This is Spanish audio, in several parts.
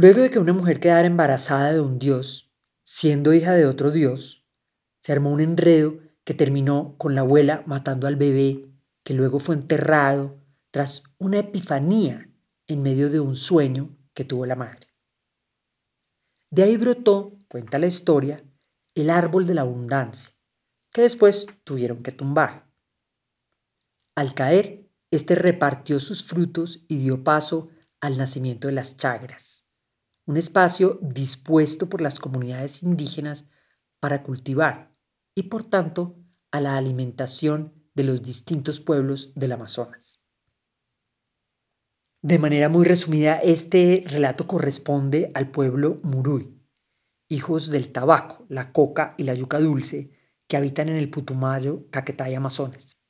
Luego de que una mujer quedara embarazada de un dios, siendo hija de otro dios, se armó un enredo que terminó con la abuela matando al bebé, que luego fue enterrado tras una epifanía en medio de un sueño que tuvo la madre. De ahí brotó, cuenta la historia, el árbol de la abundancia, que después tuvieron que tumbar. Al caer, éste repartió sus frutos y dio paso al nacimiento de las chagras, un espacio dispuesto por las comunidades indígenas para cultivar y por tanto a la alimentación de los distintos pueblos del Amazonas. De manera muy resumida, este relato corresponde al pueblo Murui, hijos del tabaco, la coca y la yuca dulce, que habitan en el Putumayo, Caquetá y Amazonas.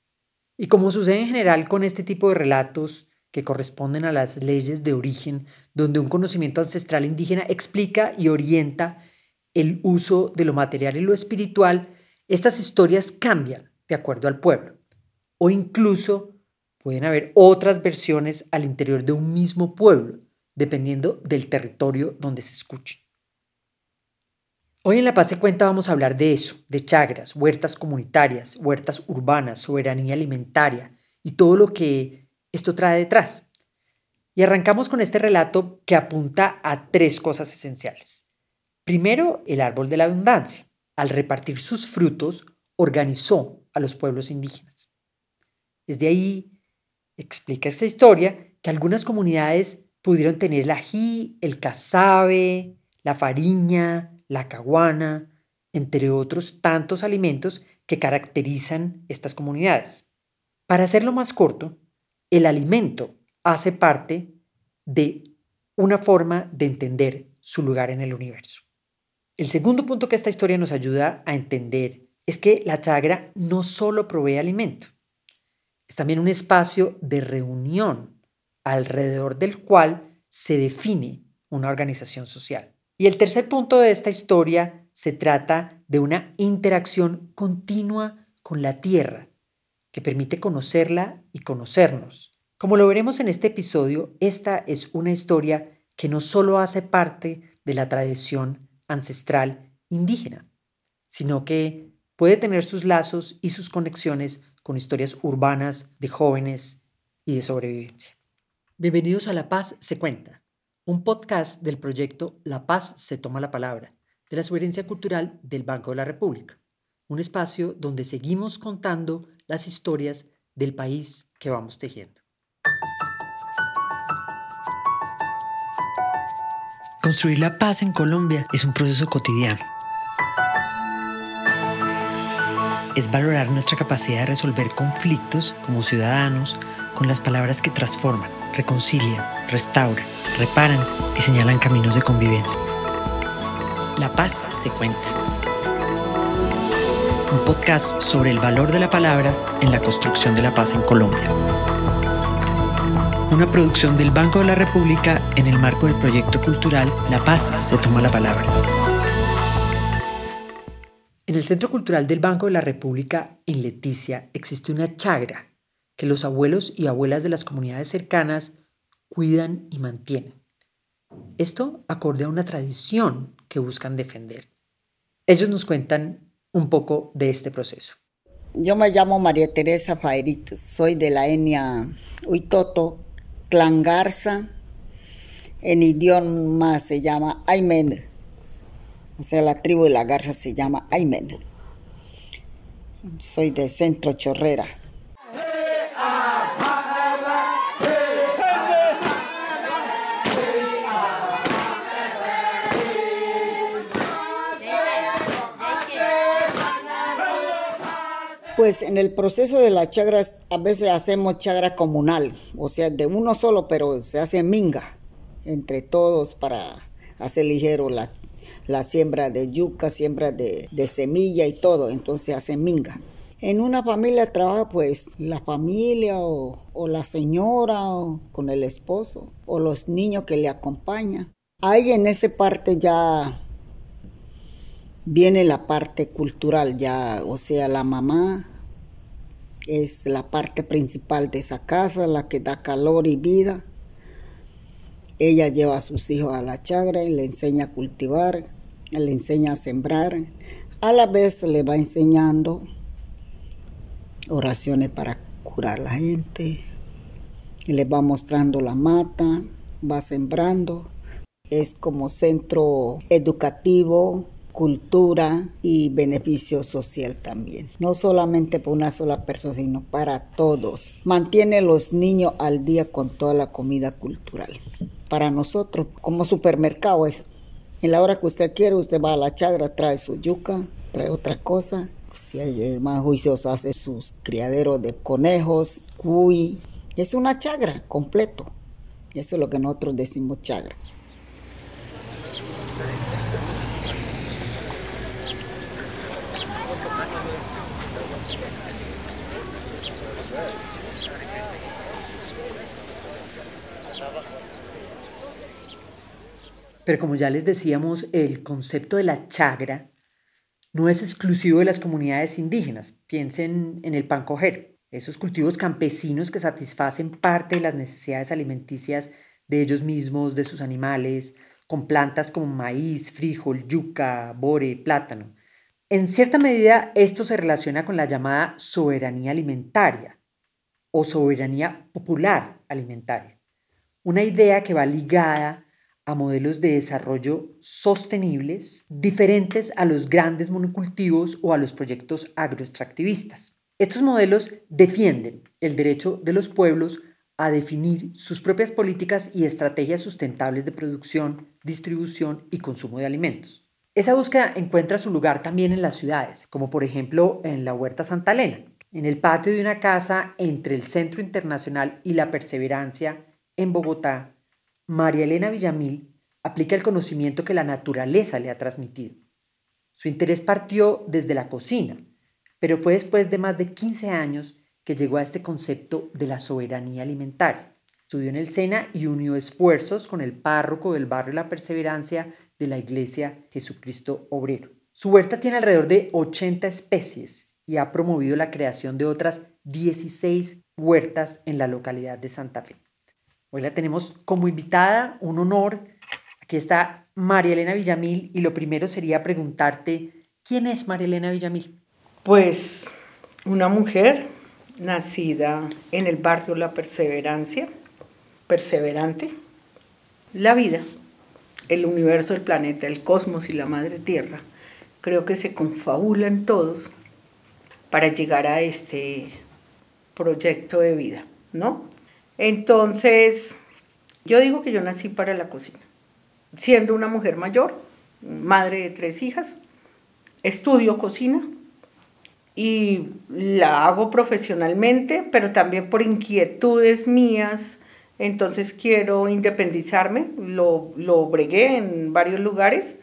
Y como sucede en general con este tipo de relatos que corresponden a las leyes de origen, donde un conocimiento ancestral indígena explica y orienta el uso de lo material y lo espiritual, estas historias cambian de acuerdo al pueblo, o incluso pueden haber otras versiones al interior de un mismo pueblo, dependiendo del territorio donde se escuche. Hoy en La Paz se cuenta vamos a hablar de eso, de chagras, huertas comunitarias, huertas urbanas, soberanía alimentaria y todo lo que esto trae detrás. Y arrancamos con este relato que apunta a tres cosas esenciales. Primero, el árbol de la abundancia al repartir sus frutos, organizó a los pueblos indígenas. Desde ahí explica esta historia que algunas comunidades pudieron tener el ají, el casabe, la fariña, la caguana, entre otros tantos alimentos que caracterizan estas comunidades. Para hacerlo más corto, el alimento hace parte de una forma de entender su lugar en el universo. El segundo punto que esta historia nos ayuda a entender es que la chagra no solo provee alimento, es también un espacio de reunión alrededor del cual se define una organización social. Y el tercer punto de esta historia se trata de una interacción continua con la tierra que permite conocerla y conocernos. Como lo veremos en este episodio, esta es una historia que no solo hace parte de la tradición ancestral indígena, sino que puede tener sus lazos y sus conexiones con historias urbanas de jóvenes y de sobrevivencia. Bienvenidos a La Paz se cuenta, un podcast del proyecto La Paz se toma la palabra, de la Sugerencia Cultural del Banco de la República, un espacio donde seguimos contando las historias del país que vamos tejiendo. Construir la paz en Colombia es un proceso cotidiano. Es valorar nuestra capacidad de resolver conflictos como ciudadanos con las palabras que transforman, reconcilian, restauran, reparan y señalan caminos de convivencia. La paz se cuenta. Un podcast sobre el valor de la palabra en la construcción de la paz en Colombia una producción del Banco de la República en el marco del proyecto cultural La Paz se toma la palabra. En el Centro Cultural del Banco de la República, en Leticia, existe una chagra que los abuelos y abuelas de las comunidades cercanas cuidan y mantienen. Esto acorde a una tradición que buscan defender. Ellos nos cuentan un poco de este proceso. Yo me llamo María Teresa Faeritos, soy de la etnia Huitoto, clan Garza, en idioma se llama Aymen. O sea, la tribu de la Garza se llama Aymen. Soy de Centro Chorrera. Pues en el proceso de las chagras a veces hacemos chagra comunal, o sea, de uno solo, pero se hace minga entre todos para hacer ligero la, siembra de yuca, siembra de, semilla y todo, entonces hace minga. En una familia trabaja pues la familia o, o la señora o con el esposo o los niños que le acompañan. Ahí en esa parte ya viene la parte cultural ya, o sea, la mamá es la parte principal de esa casa, la que da calor y vida. ella lleva a sus hijos a la chagra y le enseña a cultivar, le enseña a sembrar, a la vez le va enseñando oraciones para curar a la gente, y le va mostrando la mata, va sembrando, es como centro educativo, cultura y beneficio social también. No solamente para una sola persona, sino para todos. Mantiene los niños al día con toda la comida cultural. Para nosotros, como supermercado es. En la hora que usted quiere, usted va a la chagra, trae su yuca, trae otra cosa. Si hay más juicios, hace sus criaderos de conejos, cuy. Es una chagra completo. Eso es lo que nosotros decimos chagra. Pero como ya les decíamos, el concepto de la chagra no es exclusivo de las comunidades indígenas. Piensen en el pan coger, esos cultivos campesinos que satisfacen parte de las necesidades alimenticias de ellos mismos, de sus animales, con plantas como maíz, frijol, yuca, bore, plátano. En cierta medida, esto se relaciona con la llamada soberanía alimentaria o soberanía popular alimentaria, una idea que va ligada a modelos de desarrollo sostenibles diferentes a los grandes monocultivos o a los proyectos agroextractivistas. Estos modelos defienden el derecho de los pueblos a definir sus propias políticas y estrategias sustentables de producción, distribución y consumo de alimentos. Esa búsqueda encuentra su lugar también en las ciudades, como por ejemplo en la Huerta Santa Elena, en el patio de una casa entre el Centro Internacional y la Perseverancia en Bogotá, María Elena Villamil aplica el conocimiento que la naturaleza le ha transmitido. Su interés partió desde la cocina, pero fue después de más de 15 años que llegó a este concepto de la soberanía alimentaria. Estudió en el SENA y unió esfuerzos con el párroco del barrio La Perseverancia de la Iglesia Jesucristo Obrero. Su huerta tiene alrededor de 80 especies y ha promovido la creación de otras 16 huertas en la localidad de Santa Fe. Hoy la tenemos como invitada, un honor. Aquí está María Elena Villamil y lo primero sería preguntarte, ¿quién es María Elena Villamil? Pues una mujer nacida en el barrio La Perseverancia, perseverante, la vida, el universo, el planeta, el cosmos y la madre tierra, creo que se confabulan todos para llegar a este proyecto de vida, ¿no? Entonces, yo digo que yo nací para la cocina. Siendo una mujer mayor, madre de tres hijas, estudio cocina y la hago profesionalmente, pero también por inquietudes mías. Entonces quiero independizarme, lo, lo bregué en varios lugares,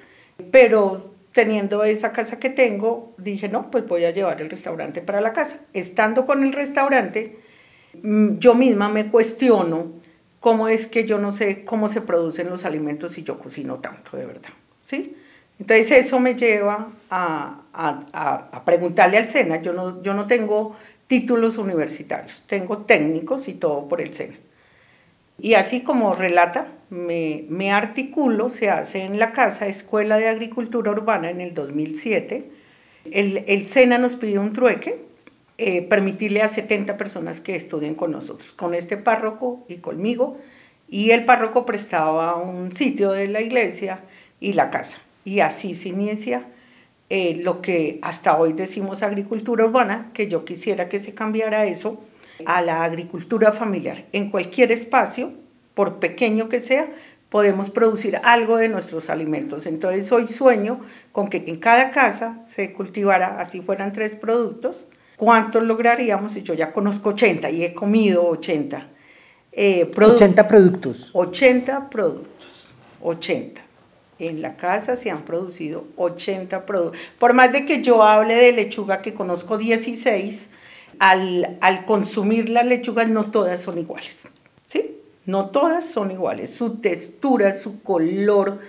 pero teniendo esa casa que tengo, dije, no, pues voy a llevar el restaurante para la casa. Estando con el restaurante, yo misma me cuestiono cómo es que yo no sé cómo se producen los alimentos si yo cocino tanto, de verdad. ¿Sí? Entonces eso me lleva a, a, a, preguntarle al SENA, yo no, yo no tengo títulos universitarios, tengo técnicos y todo por el SENA. Y así como relata, me, me articulo, se hace en la Casa Escuela de Agricultura Urbana en el 2007. El, el SENA nos pide un trueque eh, permitirle a 70 personas que estudien con nosotros, con este párroco y conmigo. Y el párroco prestaba un sitio de la iglesia y la casa. Y así se inicia eh, lo que hasta hoy decimos agricultura urbana, que yo quisiera que se cambiara eso a la agricultura familiar. En cualquier espacio, por pequeño que sea, podemos producir algo de nuestros alimentos. Entonces hoy sueño con que en cada casa se cultivara, así fueran tres productos, ¿Cuántos lograríamos si yo ya conozco 80 y he comido 80? Eh, 80 productos. 80 productos, 80. En la casa se han producido 80 productos. Por más de que yo hable de lechuga que conozco 16, al, al consumir las lechugas no todas son iguales. ¿Sí? No todas son iguales. Su textura, su color,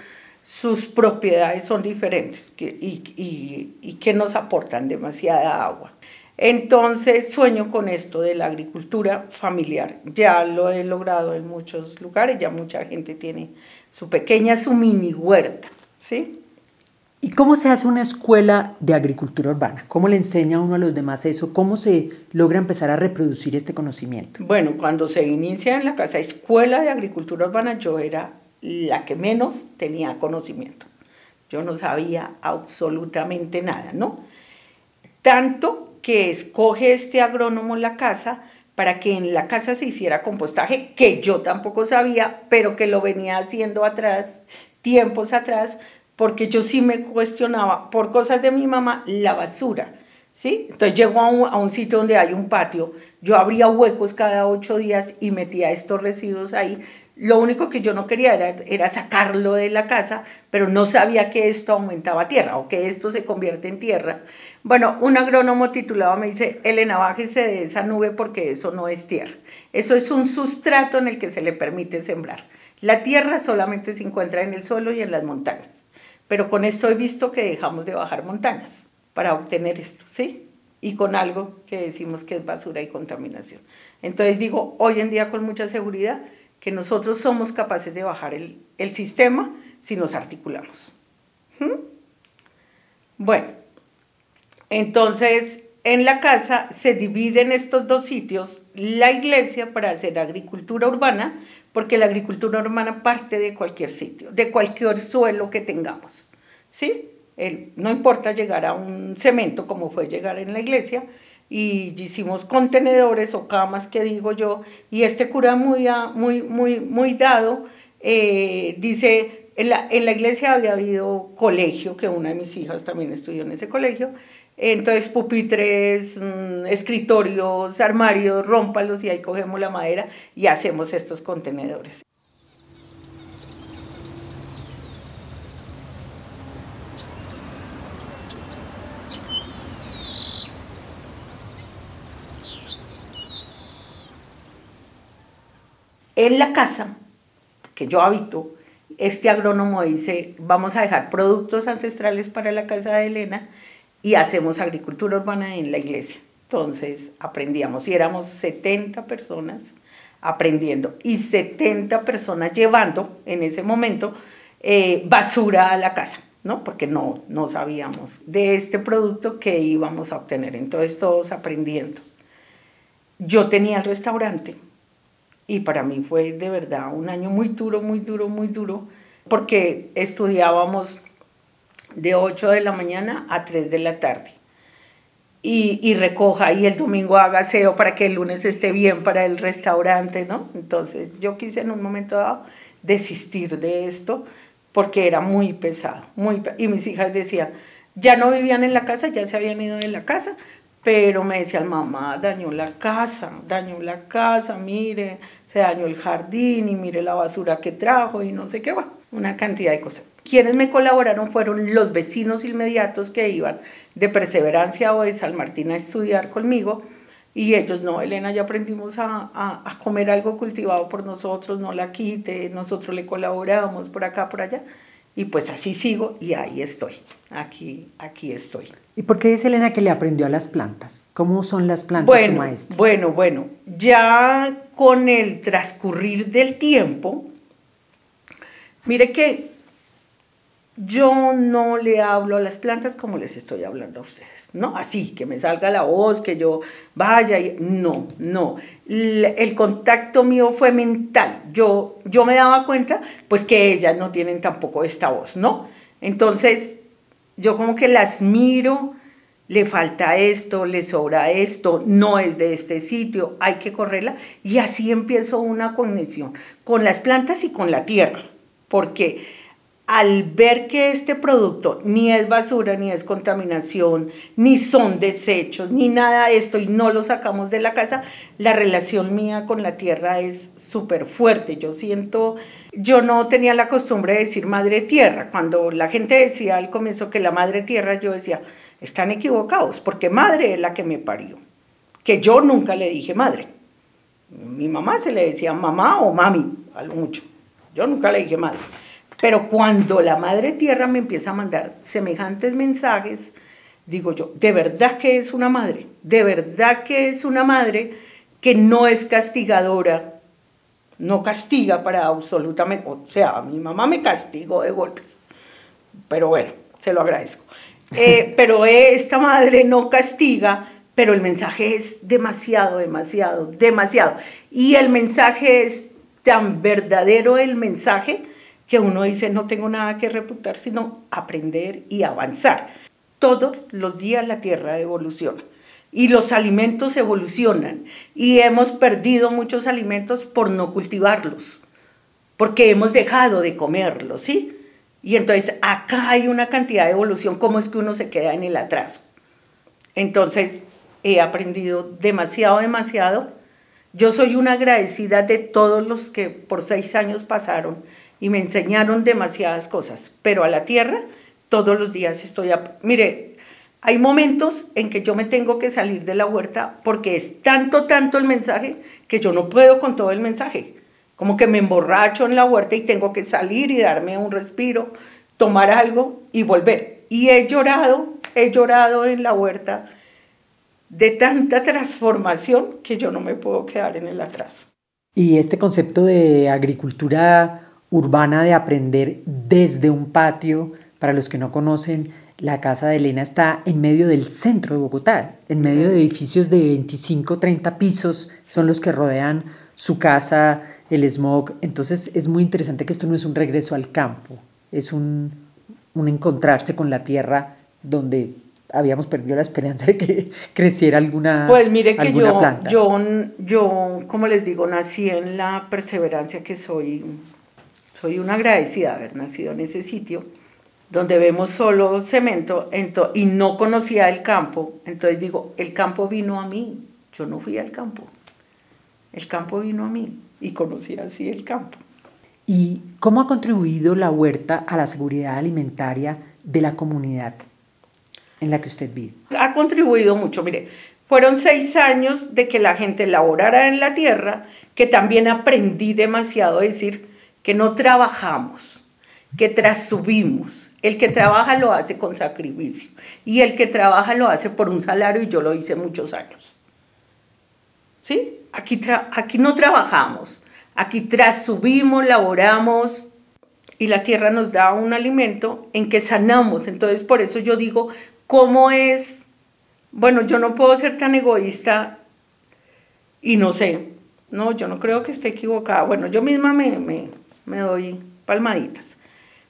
sus propiedades son diferentes que, y, y, y que nos aportan demasiada agua. Entonces sueño con esto de la agricultura familiar. Ya lo he logrado en muchos lugares, ya mucha gente tiene su pequeña, su mini huerta, ¿sí? ¿Y cómo se hace una escuela de agricultura urbana? ¿Cómo le enseña uno a los demás eso? ¿Cómo se logra empezar a reproducir este conocimiento? Bueno, cuando se inicia en la casa escuela de agricultura urbana, yo era la que menos tenía conocimiento. Yo no sabía absolutamente nada, ¿no? Tanto que escoge este agrónomo la casa para que en la casa se hiciera compostaje, que yo tampoco sabía, pero que lo venía haciendo atrás, tiempos atrás, porque yo sí me cuestionaba por cosas de mi mamá la basura. ¿Sí? Entonces llego a un, a un, sitio donde hay un patio, yo abría huecos cada ocho días y metía estos residuos ahí. Lo único que yo no quería era, era sacarlo de la casa, pero no sabía que esto aumentaba tierra o que esto se convierte en tierra. Bueno, un agrónomo titulado me dice, Elena, bájese de esa nube porque eso no es tierra. Eso es un sustrato en el que se le permite sembrar. La tierra solamente se encuentra en el suelo y en las montañas. Pero con esto he visto que dejamos de bajar montañas para obtener esto, ¿sí? Y con algo que decimos que es basura y contaminación. Entonces digo, hoy en día con mucha seguridad, que nosotros somos capaces de bajar el, el sistema si nos articulamos. ¿Mm? Bueno, entonces en la casa se dividen estos dos sitios, la iglesia para hacer agricultura urbana, porque la agricultura urbana parte de cualquier sitio, de cualquier suelo que tengamos. ¿Sí? El, no importa llegar a un cemento como fue llegar en la iglesia, y hicimos contenedores o camas que digo yo, y este cura muy, muy, muy, muy dado eh, dice, en la, en la iglesia había habido colegio, que una de mis hijas también estudió en ese colegio, entonces, pupitres, mm, escritorios, armarios, rómpalos y ahí cogemos la madera y hacemos estos contenedores. En la casa que yo habito, este agrónomo dice, vamos a dejar productos ancestrales para la casa de Elena y hacemos agricultura urbana en la iglesia. Entonces aprendíamos y éramos 70 personas aprendiendo y 70 personas llevando en ese momento eh, basura a la casa, ¿no? Porque no, no sabíamos de este producto que íbamos a obtener. Entonces todos aprendiendo. Yo tenía el restaurante y para mí fue de verdad un año muy duro, muy duro, muy duro, porque estudiábamos de 8 de la mañana a 3 de la tarde. Y, y, recoja y el domingo haga aseo para que el lunes esté bien para el restaurante, ¿no? Entonces yo quise en un momento dado desistir de esto porque era muy pesado, muy y mis hijas decían, ya no vivían en la casa, ya se habían ido de la casa, pero me decían, mamá, dañó la casa, dañó la casa, mire, se dañó el jardín y mire la basura que trajo y no sé qué, va, una cantidad de cosas. Quienes me colaboraron fueron los vecinos inmediatos que iban de Perseverancia o de San Martín a estudiar conmigo. Y ellos, no, Elena, ya aprendimos a, a, comer algo cultivado por nosotros, no la quite, nosotros le colaboramos por acá, por allá. Y pues así sigo y ahí estoy, aquí, aquí estoy. ¿Y por qué dice Elena que le aprendió a las plantas? ¿Cómo son las plantas bueno, Bueno, bueno, ya con el transcurrir del tiempo, mire que yo no le hablo a las plantas como les estoy hablando a ustedes, ¿no? Así, que me salga la voz, que yo vaya y... No, no. El contacto mío fue mental. Yo, yo me daba cuenta, pues, que ellas no tienen tampoco esta voz, ¿no? Entonces, yo como que las miro, le falta esto, le sobra esto, no es de este sitio, hay que correrla. Y así empiezo una conexión con las plantas y con la tierra, porque al ver que este producto ni es basura, ni es contaminación, ni son desechos, ni nada de esto, y no lo sacamos de la casa, la relación mía con la tierra es súper fuerte. Yo siento, yo no tenía la costumbre de decir madre tierra. Cuando la gente decía al comienzo que la madre tierra, yo decía, están equivocados, porque madre es la que me parió, que yo nunca le dije madre. Mi mamá se le decía mamá o mami, a lo mucho. Yo nunca le dije madre. Pero cuando la Madre Tierra me empieza a mandar semejantes mensajes, digo yo, de verdad que es una madre, de verdad que es una madre que no es castigadora, no castiga para absolutamente, o sea, mi mamá me castigó de golpes, pero bueno, se lo agradezco. Eh, pero esta madre no castiga, pero el mensaje es demasiado, demasiado, demasiado. Y el mensaje es tan verdadero el mensaje que uno dice, no tengo nada que reputar, sino aprender y avanzar. Todos los días la Tierra evoluciona y los alimentos evolucionan y hemos perdido muchos alimentos por no cultivarlos, porque hemos dejado de comerlos, ¿sí? Y entonces acá hay una cantidad de evolución, ¿cómo es que uno se queda en el atraso? Entonces he aprendido demasiado, demasiado. Yo soy una agradecida de todos los que por seis años pasaron y me enseñaron demasiadas cosas, pero a la tierra todos los días estoy... Mire, hay momentos en que yo me tengo que salir de la huerta porque es tanto, tanto el mensaje que yo no puedo con todo el mensaje. Como que me emborracho en la huerta y tengo que salir y darme un respiro, tomar algo y volver. Y he llorado, he llorado en la huerta de tanta transformación que yo no me puedo quedar en el atraso. Y este concepto de agricultura urbana de aprender desde un patio, para los que no conocen, la casa de Elena está en medio del centro de Bogotá, en medio de edificios de 25, 30 pisos, son los que rodean su casa, el smog. Entonces es muy interesante que esto no es un regreso al campo, es un, un encontrarse con la tierra donde habíamos perdido la esperanza de que creciera alguna Pues mire que yo, yo, yo, como les digo, nací en la perseverancia que soy soy una agradecida de haber nacido en ese sitio donde vemos solo cemento y no conocía el campo. Entonces digo, el campo vino a mí, yo no fui al campo. El campo vino a mí y conocí así el campo. ¿Y cómo ha contribuido la huerta a la seguridad alimentaria de la comunidad en la que usted vive? Ha contribuido mucho, mire, fueron seis años de que la gente laborara en la tierra, que también aprendí demasiado a decir, que no trabajamos, que trasubimos. El que trabaja lo hace con sacrificio y el que trabaja lo hace por un salario y yo lo hice muchos años. ¿Sí? Aquí, aquí no trabajamos, aquí trasubimos, laboramos y la tierra nos da un alimento en que sanamos. Entonces por eso yo digo, ¿cómo es? Bueno, yo no puedo ser tan egoísta y no sé, no, yo no creo que esté equivocada. Bueno, yo misma me, me me doy palmaditas,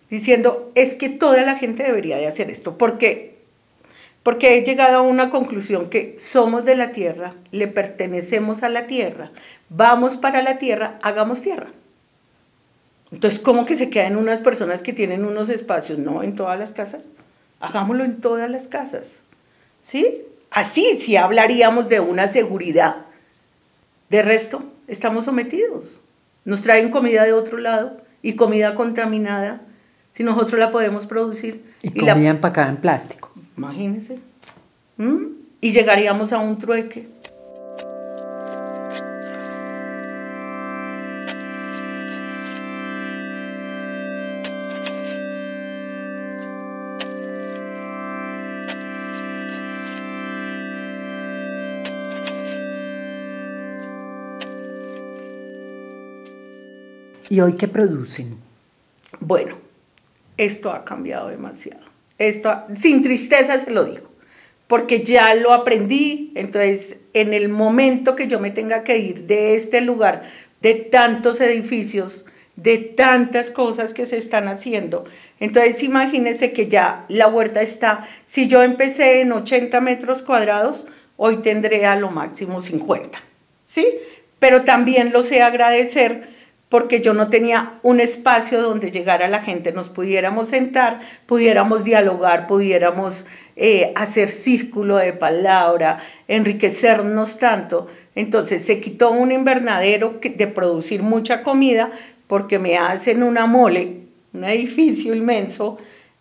diciendo, es que toda la gente debería de hacer esto. ¿Por qué? Porque he llegado a una conclusión que somos de la tierra, le pertenecemos a la tierra, vamos para la tierra, hagamos tierra. Entonces, ¿cómo que se quedan unas personas que tienen unos espacios? No, en todas las casas. Hagámoslo en todas las casas. ¿Sí? Así sí hablaríamos de una seguridad. De resto, estamos sometidos. Nos traen comida de otro lado y comida contaminada si nosotros la podemos producir. Y, comida empacada en plástico. Imagínense. ¿Mm? Y llegaríamos a un trueque. ¿Y hoy qué producen? Bueno, esto ha cambiado demasiado. Esto, sin tristeza se lo digo, porque ya lo aprendí. Entonces, en el momento que yo me tenga que ir de este lugar, de tantos edificios, de tantas cosas que se están haciendo, entonces imagínense que ya la huerta está, si yo empecé en 80 metros cuadrados, hoy tendré a lo máximo 50, ¿sí? Pero también lo sé agradecer porque yo no tenía un espacio donde llegara la gente, nos pudiéramos sentar, pudiéramos dialogar, pudiéramos eh, hacer círculo de palabra, enriquecernos tanto. Entonces se quitó un invernadero de producir mucha comida porque me hacen una mole, un edificio inmenso,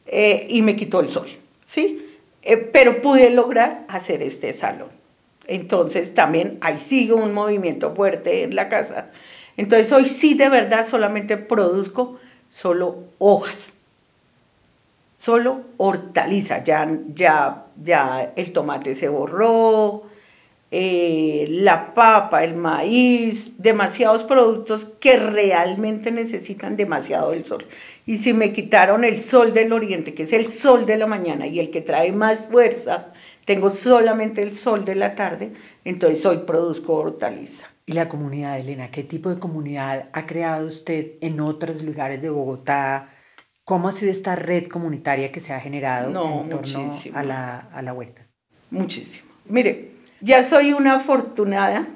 eh, y me quitó el sol, ¿sí? Eh, pero pude lograr hacer este salón. Entonces también ahí sigue un movimiento fuerte en la casa entonces hoy sí de verdad solamente produzco solo hojas. solo hortaliza, ya, ya, ya el tomate se borró, eh, la papa, el maíz, demasiados productos que realmente necesitan demasiado el sol. Y si me quitaron el sol del oriente, que es el sol de la mañana y el que trae más fuerza, tengo solamente el sol de la tarde, entonces hoy produzco hortaliza. ¿Y la comunidad, Elena? ¿Qué tipo de comunidad ha creado usted en otros lugares de Bogotá? ¿Cómo ha sido esta red comunitaria que se ha generado en torno a la, a la huerta? Muchísimo. Mire, ya soy una afortunada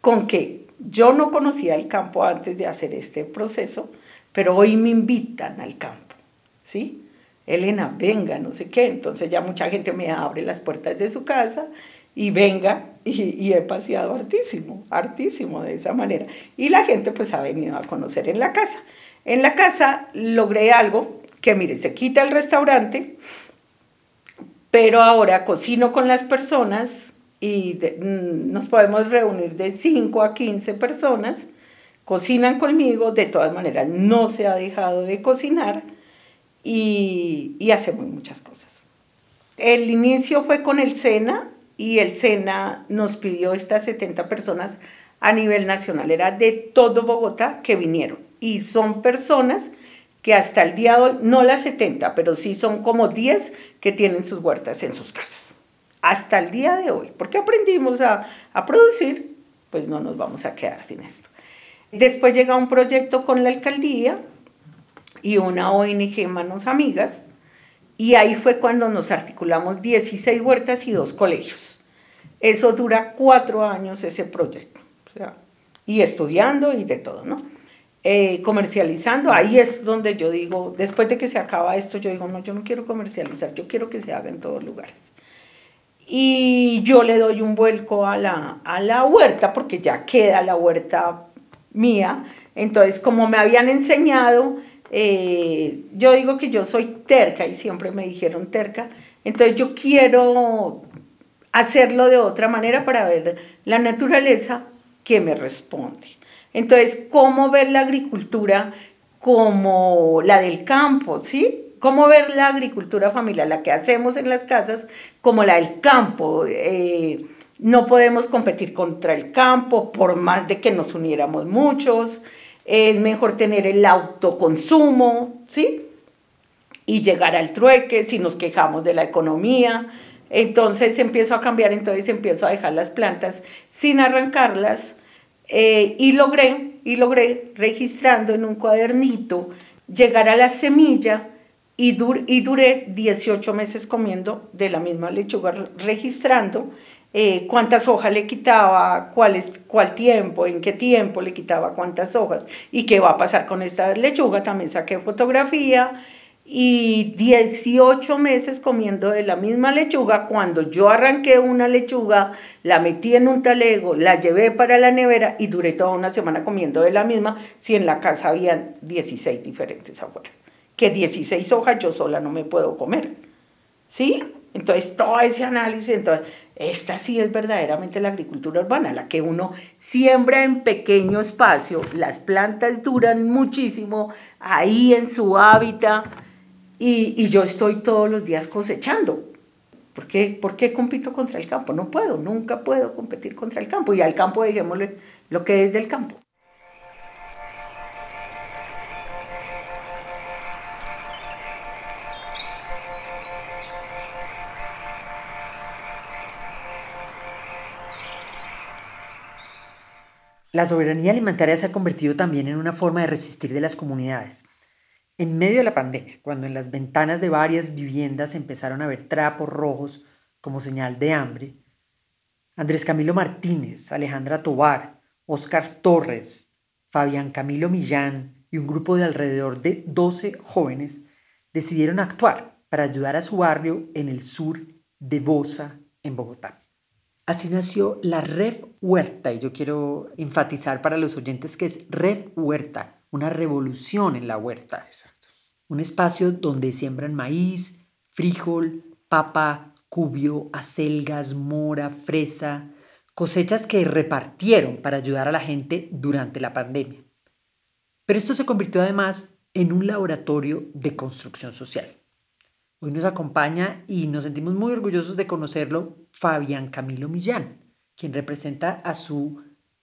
con que yo no conocía el campo antes de hacer este proceso, pero hoy me invitan al campo, ¿sí? Elena, venga, no sé qué. Entonces ya mucha gente me abre las puertas de su casa y venga y, he paseado hartísimo, hartísimo de esa manera. Y la gente pues ha venido a conocer en la casa. En la casa logré algo que, mire, se quita el restaurante, pero ahora cocino con las personas y mm, nos podemos reunir de 5 a 15 personas, cocinan conmigo, de todas maneras no se ha dejado de cocinar y, y hacemos muchas cosas. El inicio fue con el SENA y el SENA nos pidió estas 70 personas a nivel nacional, era de todo Bogotá que vinieron y son personas que hasta el día de hoy, no las 70, pero sí son como 10 que tienen sus huertas en sus casas. Hasta el día de hoy, porque aprendimos a, a producir, pues no nos vamos a quedar sin esto. Después llega un proyecto con la alcaldía y una ONG Manos Amigas, y ahí fue cuando nos articulamos 16 huertas y dos colegios. Eso dura cuatro años ese proyecto, o sea, y estudiando y de todo, ¿no? Eh, comercializando, ahí es donde yo digo, después de que se acaba esto, yo digo, no, yo no quiero comercializar, yo quiero que se haga en todos lugares. Y yo le doy un vuelco a la, a la huerta, porque ya queda la huerta mía. Entonces, como me habían enseñado, eh, yo digo que yo soy terca y siempre me dijeron terca, entonces yo quiero hacerlo de otra manera para ver la naturaleza que me responde. Entonces, ¿cómo ver la agricultura como la del campo, sí? ¿Cómo ver la agricultura familiar, la que hacemos en las casas, como la del campo? Eh, no podemos competir contra el campo, por más de que nos uniéramos muchos es mejor tener el autoconsumo, ¿sí? Y llegar al trueque si nos quejamos de la economía. Entonces empiezo a cambiar, entonces empiezo a dejar las plantas sin arrancarlas eh, y logré, y logré registrando en un cuadernito llegar a la semilla y, y duré 18 meses comiendo de la misma lechuga registrando eh, cuántas hojas le quitaba, cuál, es, cuál tiempo, en qué tiempo le quitaba cuántas hojas y qué va a pasar con esta lechuga. También saqué fotografía y 18 meses comiendo de la misma lechuga. Cuando yo arranqué una lechuga, la metí en un talego, la llevé para la nevera y duré toda una semana comiendo de la misma, si en la casa habían 16 diferentes afuera. Que 16 hojas yo sola no me puedo comer. ¿Sí? Entonces, todo ese análisis, entonces, esta sí es verdaderamente la agricultura urbana, la que uno siembra en pequeño espacio, las plantas duran muchísimo ahí en su hábitat y, y yo estoy todos los días cosechando. ¿Por qué? ¿Por qué compito contra el campo? No puedo, nunca puedo competir contra el campo y al campo dejémosle lo que es del campo. La soberanía alimentaria se ha convertido también en una forma de resistir de las comunidades. En medio de la pandemia, cuando en las ventanas de varias viviendas empezaron a ver trapos rojos como señal de hambre, Andrés Camilo Martínez, Alejandra Tobar, Oscar Torres, Fabián Camilo Millán y un grupo de alrededor de 12 jóvenes decidieron actuar para ayudar a su barrio en el sur de Bosa, en Bogotá. Así nació la Red Huerta y yo quiero enfatizar para los oyentes que es Red Huerta, una revolución en la huerta. Exacto. Un espacio donde siembran maíz, frijol, papa, cubio, acelgas, mora, fresa, cosechas que repartieron para ayudar a la gente durante la pandemia. Pero esto se convirtió además en un laboratorio de construcción social. Hoy nos acompaña y nos sentimos muy orgullosos de conocerlo Fabián Camilo Millán, quien representa a su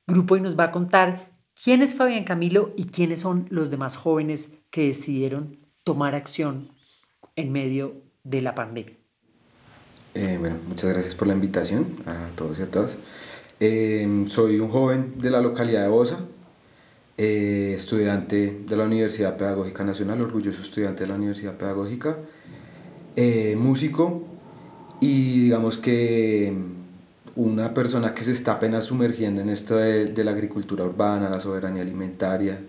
grupo y nos va a contar quién es Fabián Camilo y quiénes son los demás jóvenes que decidieron tomar acción en medio de la pandemia. Eh, bueno, muchas gracias por la invitación a todos y a todas. Eh, soy un joven de la localidad de Bosa, eh, estudiante de la Universidad Pedagógica Nacional, orgulloso estudiante de la Universidad Pedagógica, músico y digamos que una persona que se está apenas sumergiendo en esto de, de la agricultura urbana, la soberanía alimentaria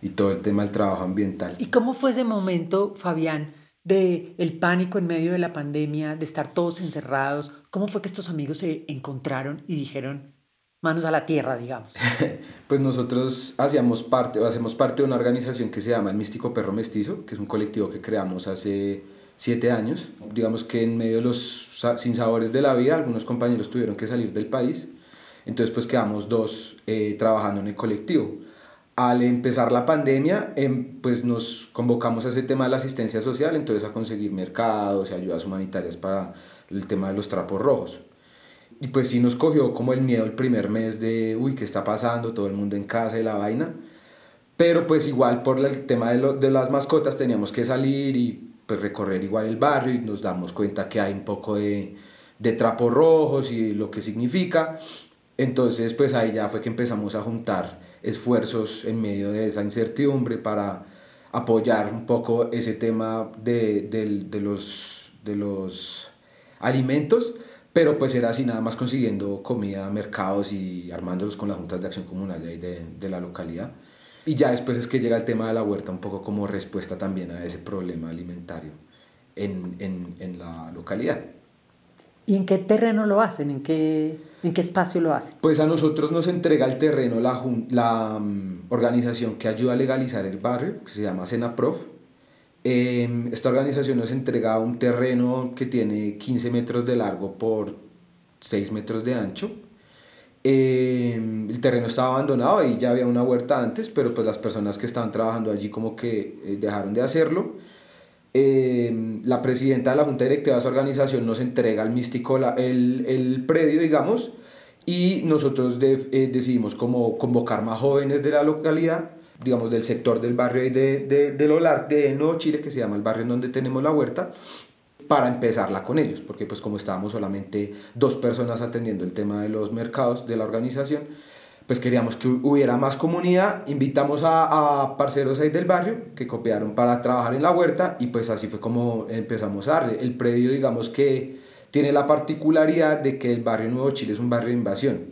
y todo el tema del trabajo ambiental. ¿Y cómo fue ese momento, Fabián? de el pánico en medio de la pandemia, de estar todos encerrados. ¿Cómo fue que estos amigos se encontraron y dijeron manos a la tierra, digamos? pues nosotros hacíamos parte, o hacemos parte de una organización que se llama El Místico Perro Mestizo, que es un colectivo que creamos hace siete años. Digamos que en medio de los sinsabores de la vida, algunos compañeros tuvieron que salir del país. Entonces pues quedamos dos eh, trabajando en el colectivo al empezar la pandemia, em, pues nos convocamos a ese tema de la asistencia social, entonces a conseguir mercados y ayudas humanitarias para el tema de los trapos rojos. Y pues sí nos cogió como el miedo el primer mes de, uy, ¿qué está pasando? Todo el mundo en casa y la vaina. Pero pues igual por el tema de, de las mascotas teníamos que salir y pues recorrer igual el barrio y nos damos cuenta que hay un poco de, de trapos rojos y lo que significa. Entonces pues ahí ya fue que empezamos a juntar esfuerzos en medio de esa incertidumbre para apoyar un poco ese tema de, de, los, de los alimentos, pero pues era así nada más consiguiendo comida, mercados y armándolos con las juntas de acción comunal de, de, la localidad. Y ya después es que llega el tema de la huerta un poco como respuesta también a ese problema alimentario en, en, en la localidad. ¿Y en qué terreno lo hacen? ¿En qué, en qué espacio lo hacen? Pues a nosotros nos entrega el terreno la, la um, organización que ayuda a legalizar el barrio, que se llama Senaprof. Eh, esta organización nos entrega un terreno que tiene 15 metros de largo por 6 metros de ancho. Eh, el terreno estaba abandonado y ya había una huerta antes, pero pues las personas que estaban trabajando allí como que eh, dejaron de hacerlo. Em, la presidenta de la junta directiva de esa organización nos entrega al místico el, el, predio, digamos, y nosotros eh, decidimos como convocar más jóvenes de la localidad, digamos, del sector del barrio de, de, del Olar, de Nuevo Chile, que se llama el barrio en donde tenemos la huerta, para empezarla con ellos, porque pues como estábamos solamente dos personas atendiendo el tema de los mercados de la organización, pues queríamos que hubiera más comunidad, invitamos a, a parceros ahí del barrio que copiaron para trabajar en la huerta y pues así fue como empezamos a darle. El predio digamos que tiene la particularidad de que el barrio Nuevo Chile es un barrio de invasión.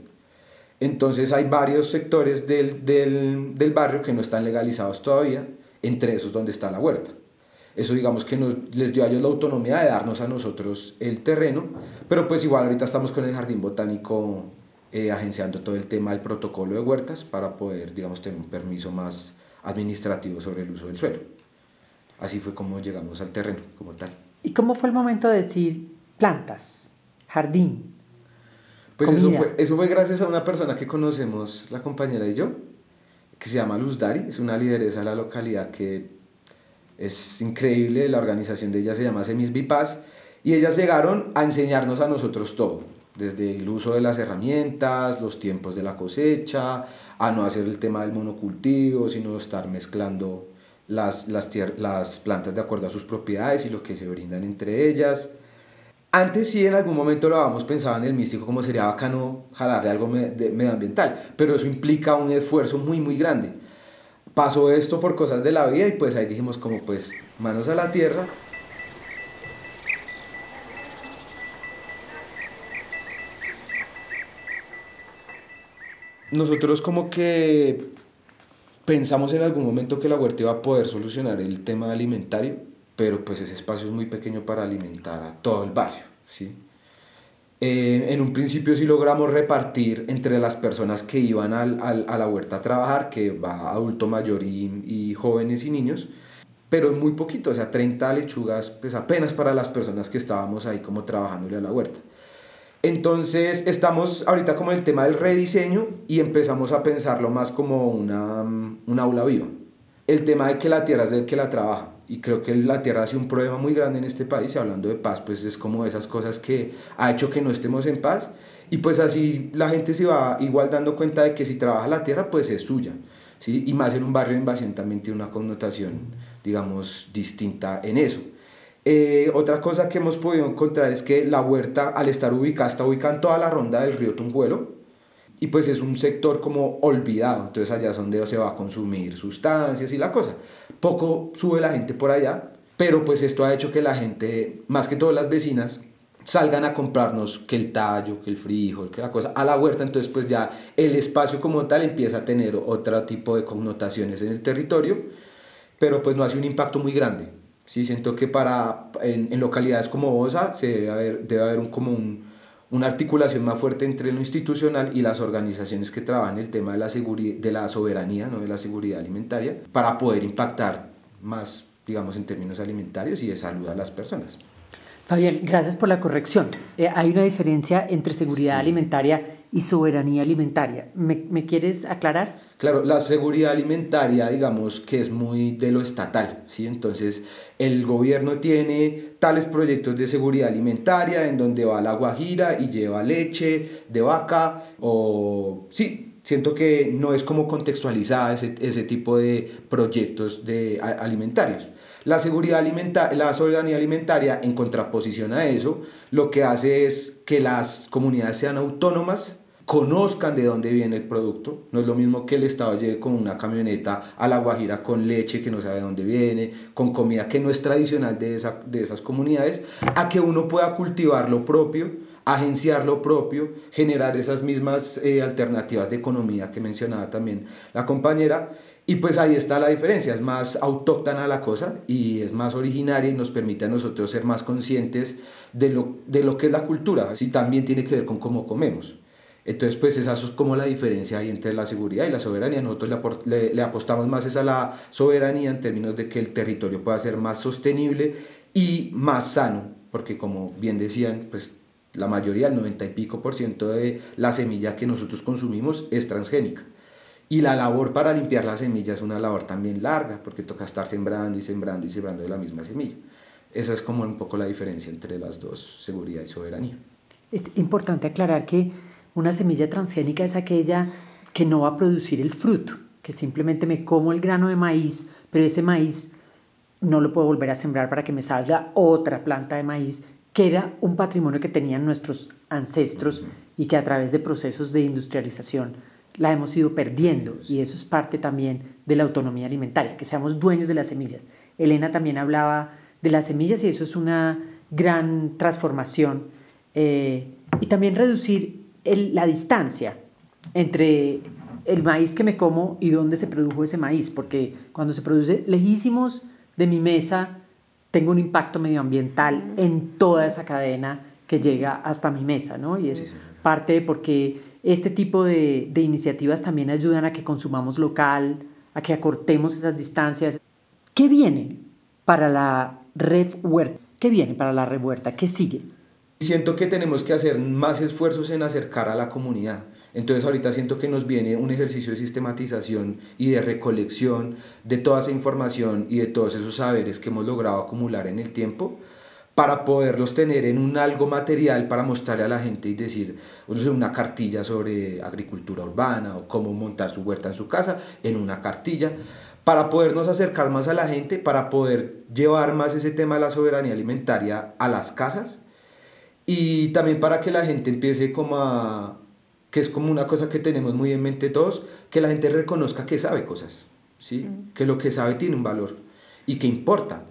Entonces hay varios sectores del, del, del barrio que no están legalizados todavía, entre esos donde está la huerta. Eso digamos que nos, les dio a ellos la autonomía de darnos a nosotros el terreno, pero pues igual ahorita estamos con el jardín botánico eh, agenciando todo el tema del protocolo de huertas para poder, digamos, tener un permiso más administrativo sobre el uso del suelo. Así fue como llegamos al terreno como tal. ¿Y cómo fue el momento de decir plantas, jardín? Pues eso fue, eso fue gracias a una persona que conocemos, la compañera y yo, que se llama Luz Dari, es una lideresa de la localidad que es increíble, la organización de ella se llama Semis Bipaz, y ellas llegaron a enseñarnos a nosotros todo desde el uso de las herramientas, los tiempos de la cosecha, a no hacer el tema del monocultivo, sino estar mezclando las, las, las plantas de acuerdo a sus propiedades y lo que se brindan entre ellas. Antes sí en algún momento lo habíamos pensado en el místico como sería bacano jalarle algo medioambiental, pero eso implica un esfuerzo muy muy grande. Pasó esto por cosas de la vida y pues ahí dijimos como pues manos a la tierra nosotros como que pensamos en algún momento que la huerta iba a poder solucionar el tema alimentario, pero pues ese espacio es muy pequeño para alimentar a todo el barrio, ¿sí? Eh, en un principio sí logramos repartir entre las personas que iban al, al, a la huerta a trabajar, que va adulto mayor y, y jóvenes y niños, pero muy poquito, o sea, 30 lechugas, pues apenas para las personas que estábamos ahí como trabajándole a la huerta. Entonces estamos ahorita como el tema del rediseño y empezamos a pensarlo más como una, un aula viva. El tema de que la tierra es del que la trabaja y creo que la tierra ha sido un problema muy grande en este país y hablando de paz pues es como esas cosas que ha hecho que no estemos en paz y pues así la gente se va igual dando cuenta de que si trabaja la tierra pues es suya ¿sí? y más en un barrio de invasión también tiene una connotación digamos distinta en eso eh, otra cosa que hemos podido encontrar es que la huerta al estar ubicada está ubicada en toda la ronda del río Tunguelo y pues es un sector como olvidado, entonces allá es donde se va a consumir sustancias y la cosa. Poco sube la gente por allá, pero pues esto ha hecho que la gente, más que todas las vecinas, salgan a comprarnos que el tallo, que el frijol, que la cosa, a la huerta, entonces pues ya el espacio como tal empieza a tener otro tipo de connotaciones en el territorio, pero pues no hace un impacto muy grande. Sí, siento que para, en, en localidades como Osa se debe haber, debe haber un, como un, una articulación más fuerte entre lo institucional y las organizaciones que trabajan el tema de la, de la soberanía, no de la seguridad alimentaria, para poder impactar más, digamos, en términos alimentarios y de salud a las personas. Fabián, gracias por la corrección. Eh, hay una diferencia entre seguridad alimentaria y soberanía alimentaria. ¿Me, ¿Me, quieres aclarar? Claro, la seguridad alimentaria, digamos que es muy de lo estatal, ¿sí? Entonces, el gobierno tiene tales proyectos de seguridad alimentaria en donde va la guajira y lleva leche de vaca o sí, siento que no es como contextualizada ese, ese tipo de proyectos de alimentarios. La seguridad alimentaria, la soberanía alimentaria, en contraposición a eso, lo que hace es que las comunidades sean autónomas conozcan de dónde viene el producto. No es lo mismo que el Estado llegue con una camioneta a La Guajira con leche que no sabe de dónde viene, con comida que no es tradicional de, esa, de esas comunidades, a que uno pueda cultivar lo propio, agenciar lo propio, generar esas mismas eh, alternativas de economía que mencionaba también la compañera. Y pues ahí está la diferencia, es más autóctona la cosa y es más originaria y nos permite a nosotros ser más conscientes de lo, de lo que es la cultura, si también tiene que ver con cómo comemos. Entonces, pues esa es como la diferencia ahí entre la seguridad y la soberanía. Nosotros le, apostamos más es a la soberanía en términos de que el territorio pueda ser más sostenible y más sano, porque como bien decían, pues la mayoría, el 90 y pico por ciento de la semilla que nosotros consumimos es transgénica. Y la labor para limpiar la semilla es una labor también larga, porque toca estar sembrando y sembrando y sembrando de la misma semilla. Esa es como un poco la diferencia entre las dos, seguridad y soberanía. Es importante aclarar que una semilla transgénica es aquella que no va a producir el fruto, que simplemente me como el grano de maíz, pero ese maíz no lo puedo volver a sembrar para que me salga otra planta de maíz, que era un patrimonio que tenían nuestros ancestros y que a través de procesos de industrialización la hemos ido perdiendo. Y eso es parte también de la autonomía alimentaria, que seamos dueños de las semillas. Elena también hablaba de las semillas y eso es una gran transformación. Eh, y también reducir la distancia entre el maíz que me como y dónde se produjo ese maíz, porque cuando se produce lejísimos de mi mesa, tengo un impacto medioambiental en toda esa cadena que llega hasta mi mesa, ¿no? Y es parte de porque este tipo de, de iniciativas también ayudan a que consumamos local, a que acortemos esas distancias. ¿Qué viene para la Red Huerta? ¿Qué viene para la Red Huerta? ¿Qué sigue? Siento que tenemos que hacer más esfuerzos en acercar a la comunidad. Entonces ahorita siento que nos viene un ejercicio de sistematización y de recolección de toda esa información y de todos esos saberes que hemos logrado acumular en el tiempo para poderlos tener en un algo material para mostrarle a la gente y decir, una cartilla sobre agricultura urbana o cómo montar su huerta en su casa en una cartilla para podernos acercar más a la gente, para poder llevar más ese tema de la soberanía alimentaria a las casas y también para que la gente empiece como a, que es como una cosa que tenemos muy en mente todos, que la gente reconozca que sabe cosas, ¿sí? Que lo que sabe tiene un valor y que importa.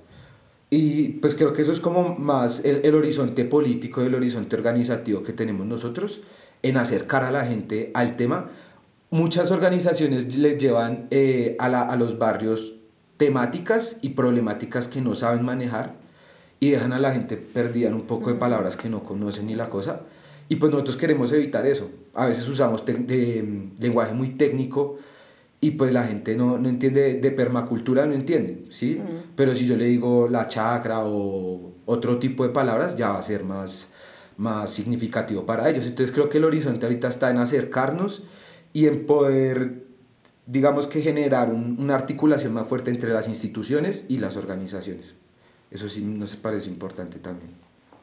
Y pues creo que eso es como más el, el horizonte político, el horizonte organizativo que tenemos nosotros en acercar a la gente al tema. Muchas organizaciones les llevan eh, a, la, a los barrios temáticas y problemáticas que no saben manejar y dejan a la gente perdida en un poco de palabras que no conocen ni la cosa. Y pues nosotros queremos evitar eso. A veces usamos de, lenguaje muy técnico y pues la gente no, no entiende de, permacultura, no entiende, ¿sí? Pero si yo le digo la chacra o otro tipo de palabras, ya va a ser más, más significativo para ellos. Entonces creo que el horizonte ahorita está en acercarnos y en poder digamos que generar una articulación más fuerte entre las instituciones y las organizaciones. Eso sí nos parece importante también.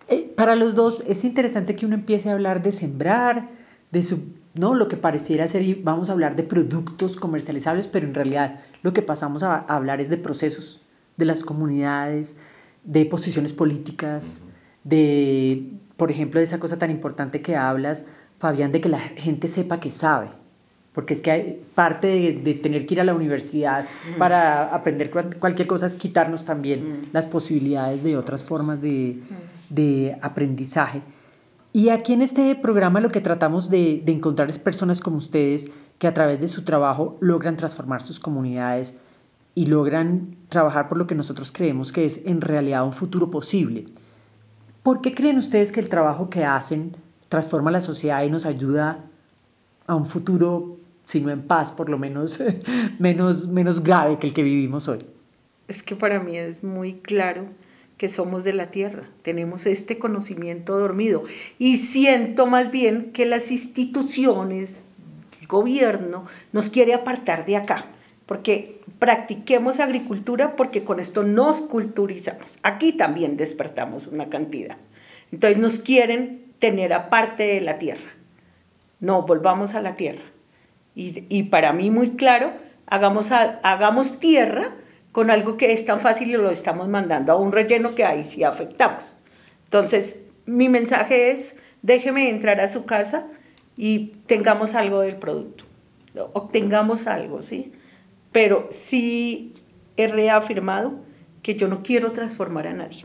Eh, para los dos es interesante que uno empiece a hablar de sembrar, de su, ¿no? lo que pareciera ser, y vamos a hablar de productos comercializables, pero en realidad lo que pasamos a, hablar es de procesos, de las comunidades, de posiciones políticas, de, por ejemplo, de esa cosa tan importante que hablas, Fabián, de que la gente sepa que sabe porque es que hay parte de, tener que ir a la universidad mm. para aprender cualquier cosa es quitarnos también mm. las posibilidades de otras formas de, mm. de, aprendizaje. Y aquí en este programa lo que tratamos de, de, encontrar es personas como ustedes que a través de su trabajo logran transformar sus comunidades y logran trabajar por lo que nosotros creemos que es en realidad un futuro posible. ¿Por qué creen ustedes que el trabajo que hacen transforma la sociedad y nos ayuda a un futuro sino en paz, por lo menos menos, menos grave que el que vivimos hoy. Es que para mí es muy claro que somos de la tierra, tenemos este conocimiento dormido y siento más bien que las instituciones, el gobierno, nos quiere apartar de acá, porque practiquemos agricultura porque con esto nos culturizamos. Aquí también despertamos una cantidad. Entonces nos quieren tener aparte de la tierra. No, volvamos a la tierra. Y, para mí muy claro, hagamos, hagamos tierra con algo que es tan fácil y lo estamos mandando a un relleno que ahí sí afectamos. Entonces, mi mensaje es, déjeme entrar a su casa y tengamos algo del producto, obtengamos algo, ¿sí? Pero sí he reafirmado que yo no quiero transformar a nadie,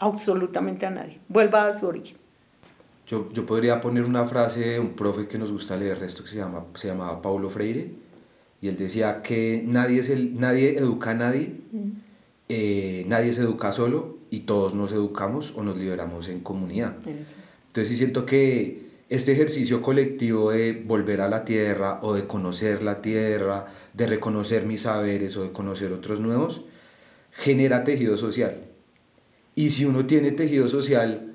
absolutamente a nadie. Vuelva a su origen. Yo, yo, podría poner una frase de un profe que nos gusta leer esto que se, llama, se llamaba Paulo Freire y él decía que nadie, es el, nadie educa a nadie, eh, nadie se educa solo y todos nos educamos o nos liberamos en comunidad. Entonces sí siento que este ejercicio colectivo de volver a la tierra o de conocer la tierra, de reconocer mis saberes o de conocer otros nuevos, genera tejido social. Y si uno tiene tejido social,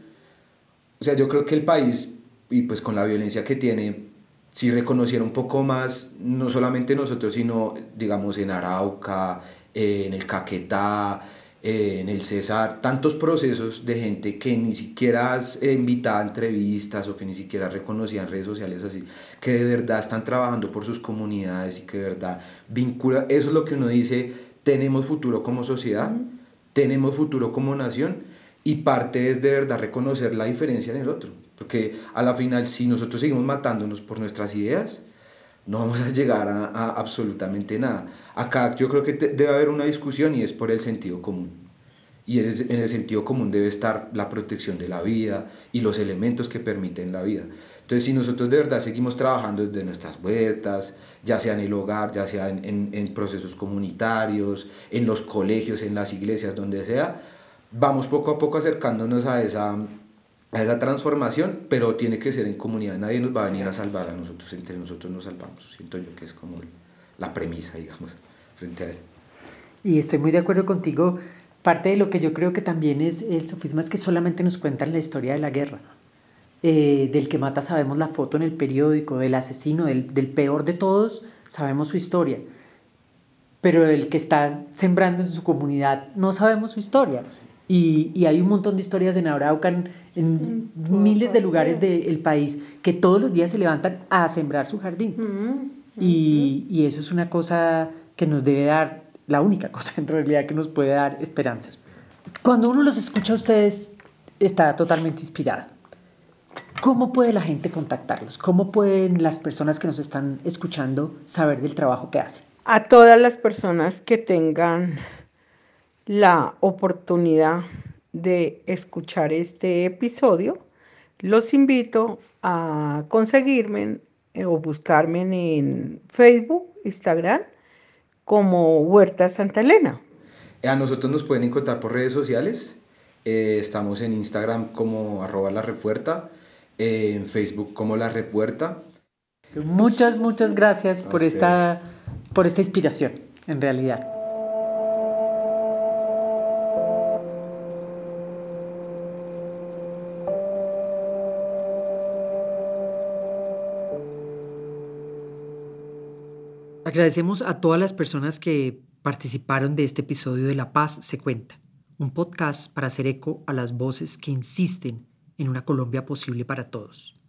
sea, yo creo que el país, y pues con la violencia que tiene, si reconociera un poco más, no solamente nosotros, sino digamos en Arauca, en el Caquetá, en el César, tantos procesos de gente que ni siquiera invitaba a entrevistas o que ni siquiera reconocían redes sociales así, que de verdad están trabajando por sus comunidades y que de verdad vincula, eso es lo que uno dice, tenemos futuro como sociedad, tenemos futuro como nación y parte es de verdad reconocer la diferencia en el otro. Porque a la final, si nosotros seguimos matándonos por nuestras ideas, no vamos a llegar a, absolutamente nada. Acá yo creo que debe haber una discusión y es por el sentido común. Y en el sentido común debe estar la protección de la vida y los elementos que permiten la vida. Entonces, si nosotros de verdad seguimos trabajando desde nuestras vueltas, ya sea en el hogar, ya sea en, en, en procesos comunitarios, en los colegios, en las iglesias, donde sea, vamos poco a poco acercándonos a esa, a esa transformación, pero tiene que ser en comunidad. Nadie nos va a venir a salvar a nosotros, entre nosotros nos salvamos. Siento yo que es como la premisa, digamos, frente a eso. Y estoy muy de acuerdo contigo. Parte de lo que yo creo que también es el sofisma es que solamente nos cuentan la historia de la guerra. Eh, del que mata sabemos la foto en el periódico, del asesino, del, del peor de todos, sabemos su historia pero el que está sembrando en su comunidad no sabemos su historia. Y, y, hay un montón de historias en Arauca, en, miles de lugares del país, que todos los días se levantan a sembrar su jardín. Y, y, eso es una cosa que nos debe dar, la única cosa en realidad que nos puede dar esperanzas. Cuando uno los escucha a ustedes, está totalmente inspirado. ¿Cómo puede la gente contactarlos? ¿Cómo pueden las personas que nos están escuchando saber del trabajo que hacen? A todas las personas que tengan la oportunidad de escuchar este episodio, los invito a conseguirme eh, o buscarme en Facebook, Instagram, como Huerta Santa Elena. A nosotros nos pueden encontrar por redes sociales. Eh, estamos en Instagram como arroba la repuerta, en Facebook como la repuerta. Muchas, muchas gracias por esta, por esta inspiración, en realidad. Agradecemos a todas las personas que participaron de este episodio de La Paz se cuenta, un podcast para hacer eco a las voces que insisten en una Colombia posible para todos.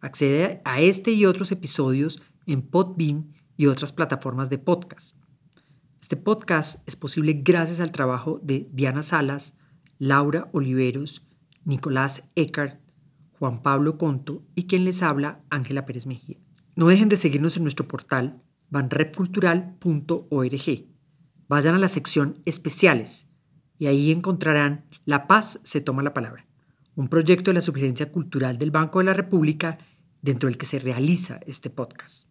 Accede a este y otros episodios en Podbean y otras plataformas de podcast. Este podcast es posible gracias al trabajo de Diana Salas, Laura Oliveros, Nicolás Eckart, Juan Pablo Conto y quien les habla, Ángela Pérez Mejía. No dejen de seguirnos en nuestro portal banrepcultural.org. Vayan a la sección Especiales y ahí encontrarán La Paz se toma la palabra, un proyecto de la Sugerencia Cultural del Banco de la República dentro del que se realiza este podcast.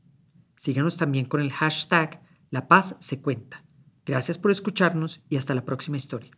Síganos también con el hashtag La Paz se cuenta. Gracias por escucharnos y hasta la próxima historia.